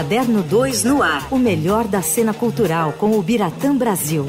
Caderno 2 no ar. O melhor da cena cultural com o Biratã Brasil.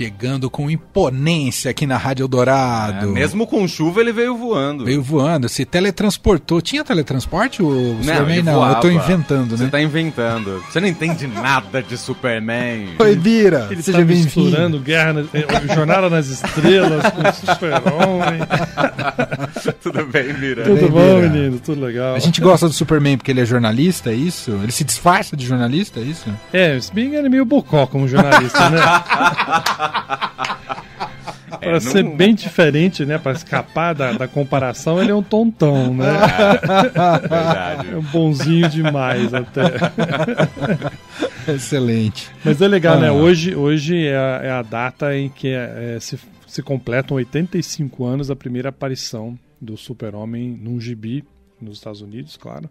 Chegando com imponência aqui na Rádio Eldorado. É, mesmo com chuva, ele veio voando. Veio voando, se teletransportou. Tinha teletransporte? O Não, Superman não, voava. eu tô inventando, Você né? tá inventando. Você não entende nada de Superman. Oi, Bira, Ele seja tá bem-vindo. misturando Guerra na, eh, Jornada nas Estrelas com o Super-Homem. Tudo bem, Mira? Tudo bem, bom, Bira? menino? Tudo legal. A gente gosta do Superman porque ele é jornalista, é isso? Ele se disfarça de jornalista, é isso? É, se bem ele é meio bocó como jornalista, né? Pra É, ser não- bem diferente, né? Pra escapar da, da comparação, ele é um tontão, né? Verdade. É um bonzinho demais até. Excelente. Mas é legal, né? Ah. Hoje, hoje é, a, é a data em que é, se, se completam 85 anos da primeira aparição do Super-Homem num gibi nos Estados Unidos, claro.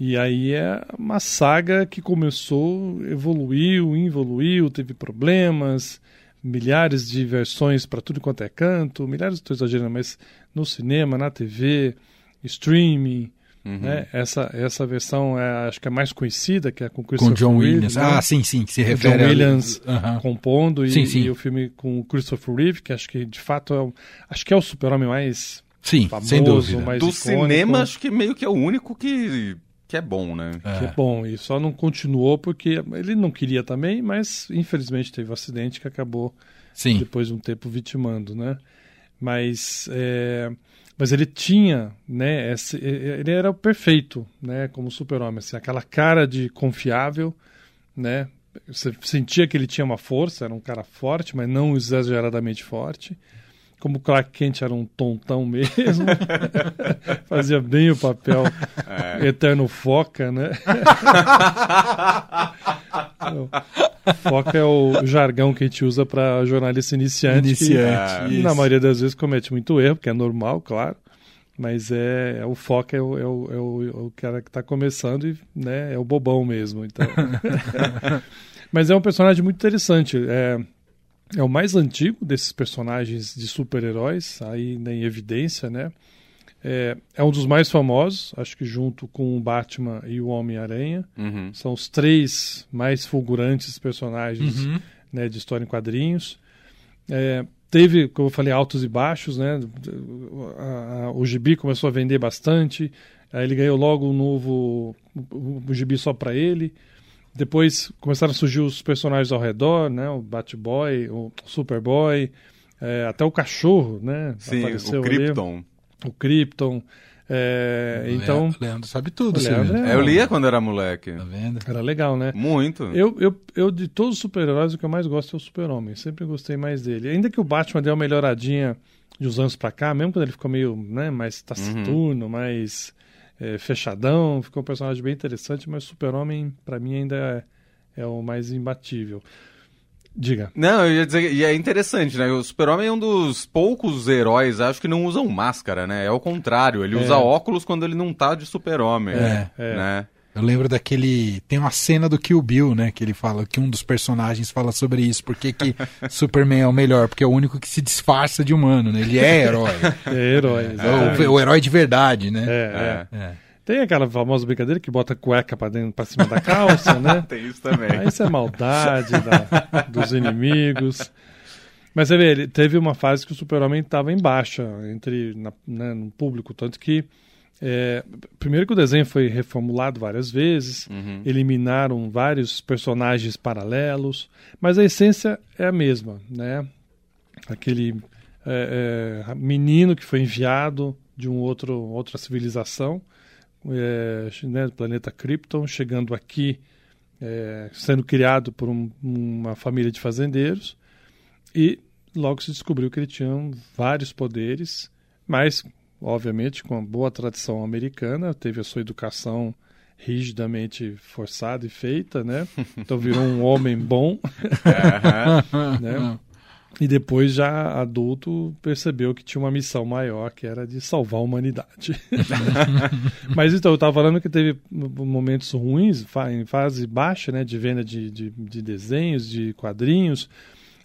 E aí é uma saga que começou, evoluiu, evoluiu, teve problemas, milhares de versões para tudo quanto é canto, milhares, estou exagerando, mas no cinema, na TV, streaming, Uhum. né? Essa, essa versão é, acho que é mais conhecida, que é com Com Christopher o John Reeve, Williams. né? Ah, sim, sim, que se refere John a- Williams Aham. compondo e, Sim, sim. e o filme com o Christopher Reeve, que acho que de fato é o, acho que é o super-homem mais Sim, famoso, sem dúvida. mais Do icônico, cinema, acho que meio que é o único que, que é bom, né? que é bom. E só não continuou porque ele não queria também, mas infelizmente teve um acidente que acabou Sim. depois de um tempo vitimando, né? Mas, é, mas ele tinha, né? Esse, ele era o perfeito, né? Como super-homem, assim, aquela cara de confiável, né? Você sentia que ele tinha uma força, era um cara forte, mas não exageradamente forte. Como o Clark Kent era um tontão mesmo, fazia bem o papel eterno foca, né? Foca é o jargão que a gente usa para jornalista iniciante. Iniciante, que, isso. na maioria das vezes comete muito erro, que é normal, claro. Mas é, é o foca é o, é o, é o, é o cara que está começando e né, é o bobão mesmo. Então. Mas é um personagem muito interessante. É, é o mais antigo desses personagens de super-heróis, aí né, em evidência, né? É, é um dos mais famosos, acho que junto com o Batman e o Homem-Aranha. Uhum. São os três mais fulgurantes personagens Uhum. né, de história em quadrinhos. É, teve, como eu falei, altos e baixos, né? A- a- o gibi começou a vender bastante. Aí ele ganhou logo um novo um, um gibi só para ele. Depois começaram a surgir os personagens ao redor, né? O Batboy, o Superboy, é, até o cachorro, né? Sim, Apareceu o ali. Krypton. O Krypton. É, então, Le- Leandro sabe tudo, O Leandro Silvio. é- eu lia quando era moleque. Tá vendo? era legal, né? Muito. Eu, eu, eu, de todos os super-heróis, o que eu mais gosto é o Super-Homem. Sempre gostei mais dele. Ainda que o Batman deu uma melhoradinha de uns anos pra cá, mesmo quando ele ficou meio né, mais taciturno, mais é, fechadão, ficou um personagem bem interessante, mas o Super-Homem, pra mim, ainda é, é o mais imbatível. Diga. Não, eu ia dizer, e é interessante, né? O Super-Homem é um dos poucos heróis, acho que não usam máscara, né? É o contrário, ele É. usa óculos quando ele não tá de Super-Homem. É, é. Eu lembro daquele. Tem uma cena do Kill Bill, né? Que ele fala, que um dos personagens fala sobre isso. Por que, que Superman é o melhor? Porque é o único que se disfarça de humano, né? Ele é herói. É herói. É exatamente. o, o herói de verdade, né? É, é. É. Tem aquela famosa brincadeira que bota cueca pra, dentro, pra cima da calça, né? Tem isso também. Aí isso é maldade da- dos inimigos. Mas você vê, ele teve uma fase que o Super-Homem estava em baixa entre na, né, no público, tanto que é, primeiro que o desenho foi reformulado várias vezes, Uhum. eliminaram vários personagens paralelos, mas a essência é a mesma, né? Aquele é, é, menino que foi enviado de um outro outra civilização, é, né, do planeta Krypton, chegando aqui é, sendo criado por um- uma família de fazendeiros e logo se descobriu que ele tinha vários poderes, mas obviamente com a boa tradição americana teve a sua educação rigidamente forçada e feita, né? Então virou um homem bom, né? E depois, já adulto, percebeu que tinha uma missão maior, que era de salvar a humanidade. Mas então, eu estava falando que teve momentos ruins, em fase baixa, né, de venda de, de, de desenhos, de quadrinhos,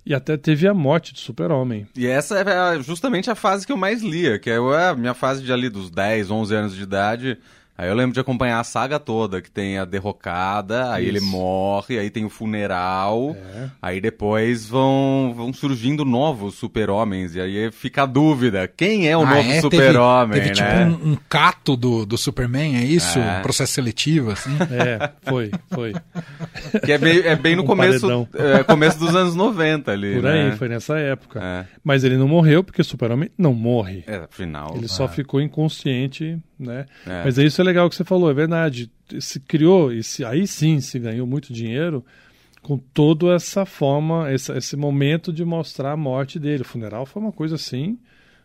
e até teve a morte do super-homem. E essa é justamente a fase que eu mais lia, que é a minha fase de ali dos 10, 11 anos de idade Aí eu lembro de acompanhar a saga toda, que tem a derrocada, aí Isso. ele morre, aí tem o funeral, é. aí depois vão, vão surgindo novos super-homens, e aí fica a dúvida, quem é o ah, novo é? super-homem, teve, teve né? tipo um, um, cato do, do Superman, é isso? É. processo seletivo, assim? É, foi, foi. Que é bem, é bem no um começo, é, começo dos anos 90 ali, Por aí, né? foi nessa época. É. Mas ele não morreu, porque o super-homem não morre. É, afinal. Ele só ficou inconsciente né? É. Mas isso é legal que você falou, é verdade. Se criou, e se, aí sim se ganhou muito dinheiro com toda essa forma, esse, esse momento de mostrar a morte dele. O funeral foi uma coisa assim.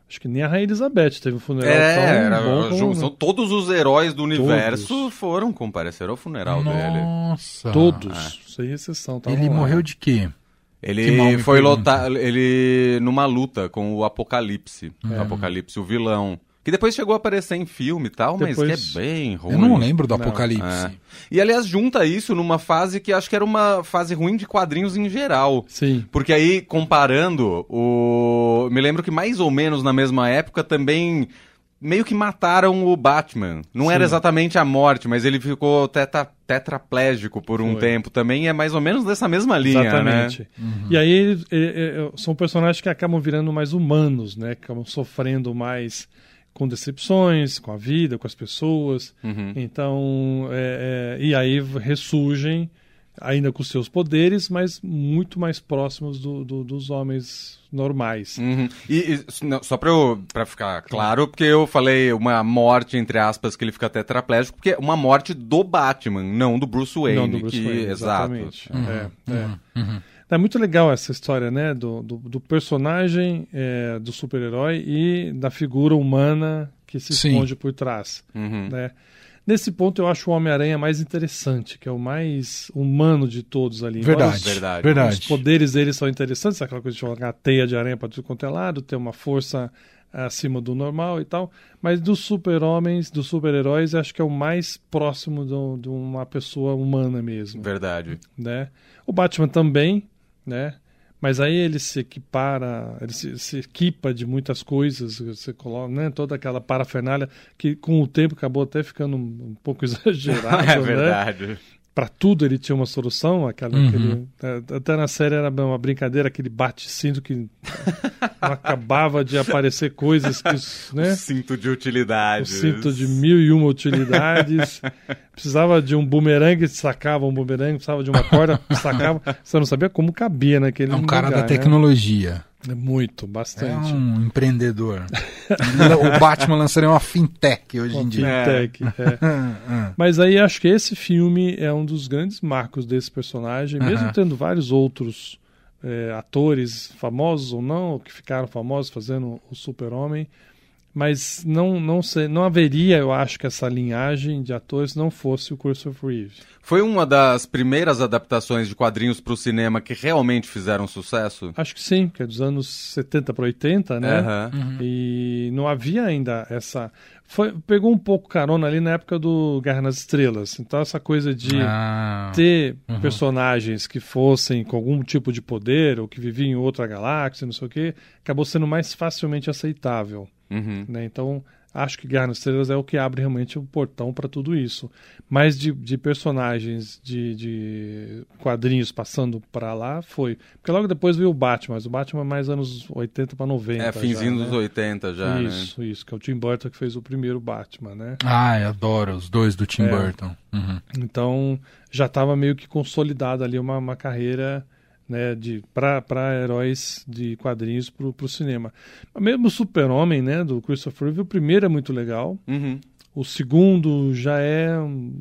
Acho que nem a Rainha Elizabeth teve um funeral é, tão era, bom como... são, Todos os heróis do universo todos. foram comparecer ao funeral Nossa. dele. Nossa! Todos, é. sem exceção. Ele lá. morreu de quê? Ele foi lutar, ele numa luta com o Apocalipse. É. O Apocalipse, o vilão. Que depois chegou a aparecer em filme e tal, depois... mas que é bem ruim. Eu não lembro do não. Apocalipse. É. E aliás, junta isso numa fase que acho que era uma fase ruim de quadrinhos em geral. Sim. Porque aí, comparando, o... me lembro que mais ou menos na mesma época também meio que mataram o Batman. Não Sim. era exatamente a morte, mas ele ficou teta, tetraplégico por um Foi. tempo também. é mais ou menos dessa mesma linha, né? Exatamente. Né? Uhum. E aí são personagens que acabam virando mais humanos, né? Acabam sofrendo mais com decepções, com a vida, com as pessoas. Uhum. Então, é, é, e aí ressurgem ainda com seus poderes, mas muito mais próximos do, do, dos homens normais. Uhum. E, e não, só para ficar claro, porque eu falei uma morte, entre aspas, que ele fica tetraplégico, porque é uma morte do Batman, não do Bruce Wayne. Não do Bruce que, Wayne, exato. Uhum. É, é. É muito legal essa história, né? Do, do, do personagem, é, do super-herói e da figura humana que se Sim. esconde por trás. Uhum. Né? Nesse ponto eu acho o Homem-Aranha mais interessante, que é o mais humano de todos ali. Verdade, os, verdade. verdade. Os poderes dele são interessantes, aquela coisa de jogar a teia de aranha para tudo quanto é lado, ter uma força acima do normal e tal. Mas dos super-homens, dos super-heróis, acho que é o mais próximo de uma pessoa humana mesmo. Verdade. Né? O Batman também, né? Mas aí ele se equipara, ele se, se equipa de muitas coisas, você coloca, né? Toda aquela parafernália que com o tempo acabou até ficando um, um pouco exagerado, É verdade. Né? Para tudo ele tinha uma solução. Aquela, uhum. aquele, é, até na série era uma brincadeira, aquele bate-cinto que acabava de aparecer coisas que. Né? O cinto de utilidades. O cinto de mil e uma utilidades. precisava de um bumerangue, sacava um bumerangue, precisava de uma corda, sacava. Você não sabia como cabia naquele É um cara da né? tecnologia. Né? É muito, bastante. É um empreendedor. o Batman lançaria uma fintech hoje uma em dia. Fintech, é. é. Mas aí acho que esse filme é um dos grandes marcos desse personagem, mesmo tendo vários outros é, atores famosos ou não, que ficaram famosos fazendo o Super-Homem mas não não sei, não haveria, eu acho que essa linhagem de atores não fosse o Christopher Reeve. Foi uma das primeiras adaptações de quadrinhos para o cinema que realmente fizeram sucesso? Acho que sim, que é dos anos 70 para 80, né? Uhum. E não havia ainda essa foi, pegou um pouco carona ali na época do Guerra nas Estrelas. Então essa coisa de ah, ter uhum. personagens que fossem com algum tipo de poder ou que viviam em outra galáxia, não sei o quê, acabou sendo mais facilmente aceitável. Uhum. Né? Então, acho que Guerra nas Estrelas é o que abre realmente o portão para tudo isso. Mas de, de personagens de, de, quadrinhos passando para lá, foi. Porque logo depois veio o Batman, mas o Batman é mais anos 80 para 90. É, finzinho já, dos né? 80 já, Isso, né? isso, que é o Tim Burton que fez o primeiro Batman, né? Ah, eu adoro os dois do Tim é. Burton. Uhum. Então, já estava meio que consolidada ali uma, uma carreira né, de para heróis de quadrinhos para o cinema. Mesmo o Super-Homem, né, do Christopher Reeve, o primeiro é muito legal. Uhum. O segundo já é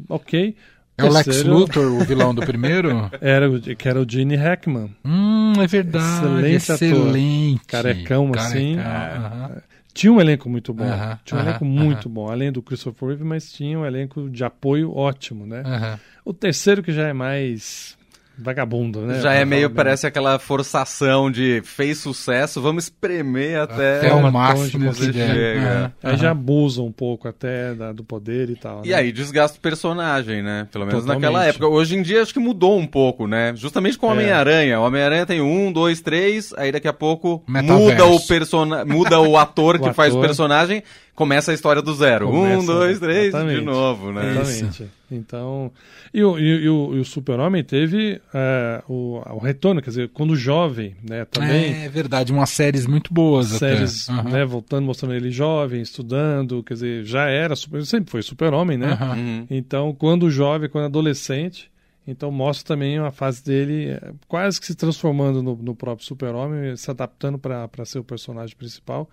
ok. É o Lex Luthor, o vilão do primeiro? Era, que era o Gene Hackman. Hum, é verdade. Excelente, excelente. Ator. Carecão, Carecão assim. Uhum. tinha um elenco muito bom. Tinha um elenco muito bom, além do Christopher Reeve, mas tinha um elenco de apoio ótimo, né? O terceiro que já é mais vagabundo, né? Já é meio, bem. parece aquela forçação de fez sucesso, vamos espremer até. Até o uma máximo que chega. Aham, Aí já aham. abusa um pouco até da- do poder e tal. E né? aí desgasta o personagem, né? Pelo menos Totalmente. naquela época. Hoje em dia acho que mudou um pouco, né? Justamente com o É. Homem-Aranha. O Homem-Aranha tem um, dois, três, aí daqui a pouco Metaverso. muda o persona... muda o ator que O faz o ator. personagem, começa a história do zero. um, Começa, dois, três, exatamente. de novo, né? Exatamente. Então, e o, e, o, e o Super-Homem teve é, o, o retorno, quer dizer, quando jovem, né? Também É verdade, umas séries muito boas séries, até. Aham. né, voltando, mostrando ele jovem, estudando, quer dizer, já era, super, sempre foi super-homem, né? Uhum. Então, quando jovem, quando adolescente, então mostra também uma fase dele é, quase que se transformando no, no próprio super-homem, se adaptando para ser o personagem principal,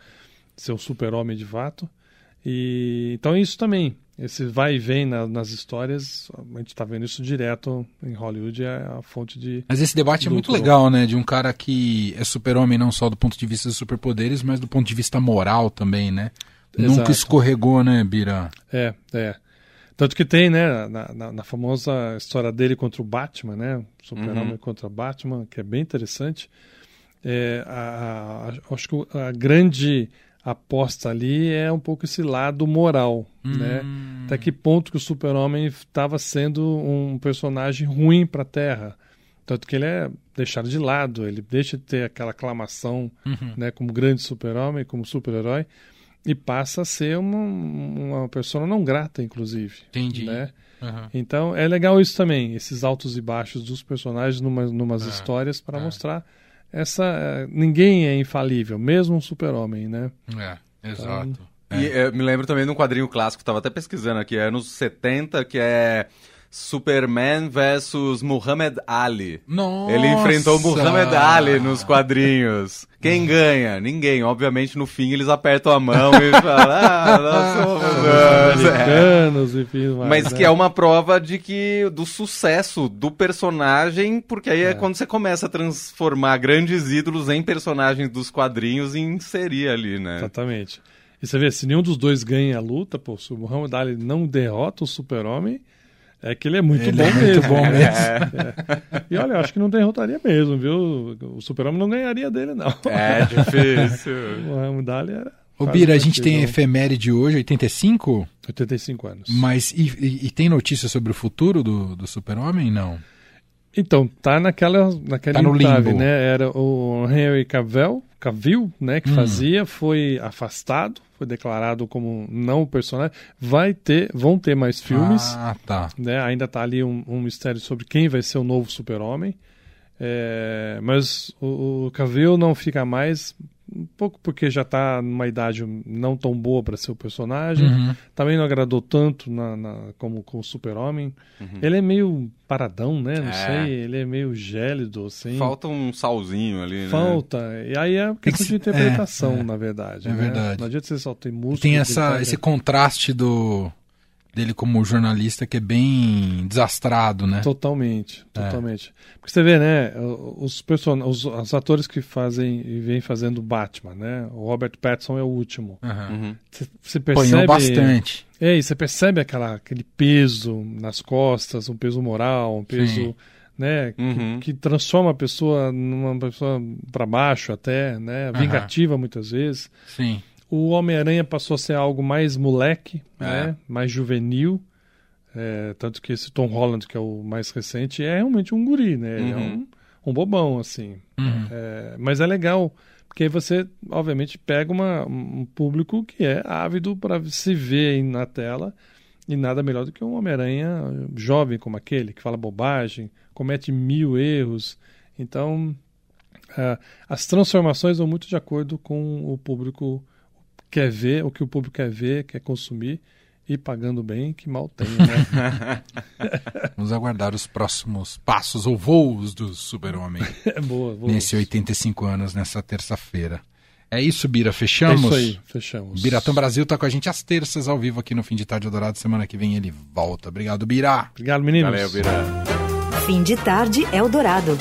ser o super-homem de fato. E então isso também, esse vai e vem na- nas histórias, a gente está vendo isso direto em Hollywood, é a fonte de Mas esse debate é muito legal, né? De um cara que é super-homem não só do ponto de vista dos superpoderes, mas do ponto de vista moral também, né? Nunca Exato. escorregou, né, Bira? É, é. Tanto que tem, né, na, na- na famosa história dele contra o Batman, né? Super-Homem Uhum. contra Batman, que é bem interessante. É, a- a- acho que a grande aposta ali é um pouco esse lado moral, né? Hum. Até que ponto que o Super-Homem estava sendo um personagem ruim para a Terra. Tanto que ele é deixado de lado, ele deixa de ter aquela aclamação Uhum. né, como grande super-homem, como super-herói, e passa a ser uma, uma pessoa não grata, inclusive. Entendi. Né? Aham. Então é legal isso também, esses altos e baixos dos personagens numa, numas É, histórias para é. mostrar essa. Ninguém é infalível, mesmo um super-homem, né? É, exato. E eu me lembro também de um quadrinho clássico, tava até pesquisando aqui, é anos 70, que é Superman versus Muhammad Ali. Nossa! Ele enfrentou Muhammad Ali nos quadrinhos. Quem ganha? Ninguém. Obviamente, no fim, eles apertam a mão e falam, ah, nós somos nós. É. Americanos, enfim. mais, Mas né? que é uma prova de que do sucesso do personagem, porque aí é, É. quando você começa a transformar grandes ídolos em personagens dos quadrinhos e inserir ali, né? Exatamente. E você vê, se nenhum dos dois ganha a luta, pô, se o Muhammad Ali não derrota o super-homem, é que ele é muito Ele bom é muito mesmo. bom né? mesmo. É. E olha, eu acho que não derrotaria mesmo, viu? O super-homem não ganharia dele, não. É difícil. O Muhammad Ali era... Ô, Bira, a gente tem impossível. efeméride hoje, 85? 85 anos. Mas e, e- e tem notícia sobre o futuro do, do super-homem? Não. Então, tá naquela, naquele Tá no entrave, limbo. né? Era o Henry Cavill, Cavill né, que Hum. fazia, foi afastado, foi declarado como não personagem. Vai ter, vão ter mais filmes. Ah, tá. né? Ainda está ali um, um mistério sobre quem vai ser o novo super-homem. É, mas o, o Cavill não fica mais, um pouco porque já está numa idade não tão boa para ser o personagem. Uhum. Também não agradou tanto na, na- como, como super-homem. Uhum. Ele é meio paradão, né? Não É. sei, ele é meio gélido, assim. Falta um salzinho ali, né? Falta. E aí é questão que de ser- interpretação, é, é. na verdade. É né? verdade. Não adianta você só ter música. Tem essa, esse contraste do dele como jornalista que é bem desastrado, né? Totalmente, É. totalmente. Porque você vê, né, os, person... os, os atores que fazem e vêm fazendo Batman, né? O Robert Pattinson é o último. Uhum. Você, percebe... Apanhou bastante. É, e você percebe aquela, aquele peso nas costas, um peso moral, um peso, Sim. né, que- Uhum. que, transforma a pessoa numa pessoa para baixo até, né, vingativa muitas vezes. Sim. O Homem-Aranha passou a ser algo mais moleque, É. né? mais juvenil. É, tanto que esse Tom Holland, que é o mais recente, é realmente um guri, né? Ele é Uhum. um, um bobão, assim. Uhum. É, mas é legal, porque aí você, obviamente, pega uma, um público que é ávido para se ver aí na tela. E nada melhor do que um Homem-Aranha jovem como aquele, que fala bobagem, comete mil erros. Então, ah, as transformações vão muito de acordo com o público quer ver, o que o público quer ver, quer consumir, e pagando bem, que mal tem, né? Vamos aguardar os próximos passos ou voos do super-homem é boa. boa. nesse 85 anos, nessa terça-feira. É isso, Bira. É Fechamos? isso aí, fechamos. Biratã Brasil tá com a gente às terças, ao vivo aqui no Fim de Tarde Dourado. Semana que vem ele volta. Obrigado, Bira. Obrigado, meninos. Valeu, Bira. Fim de tarde Eldorado.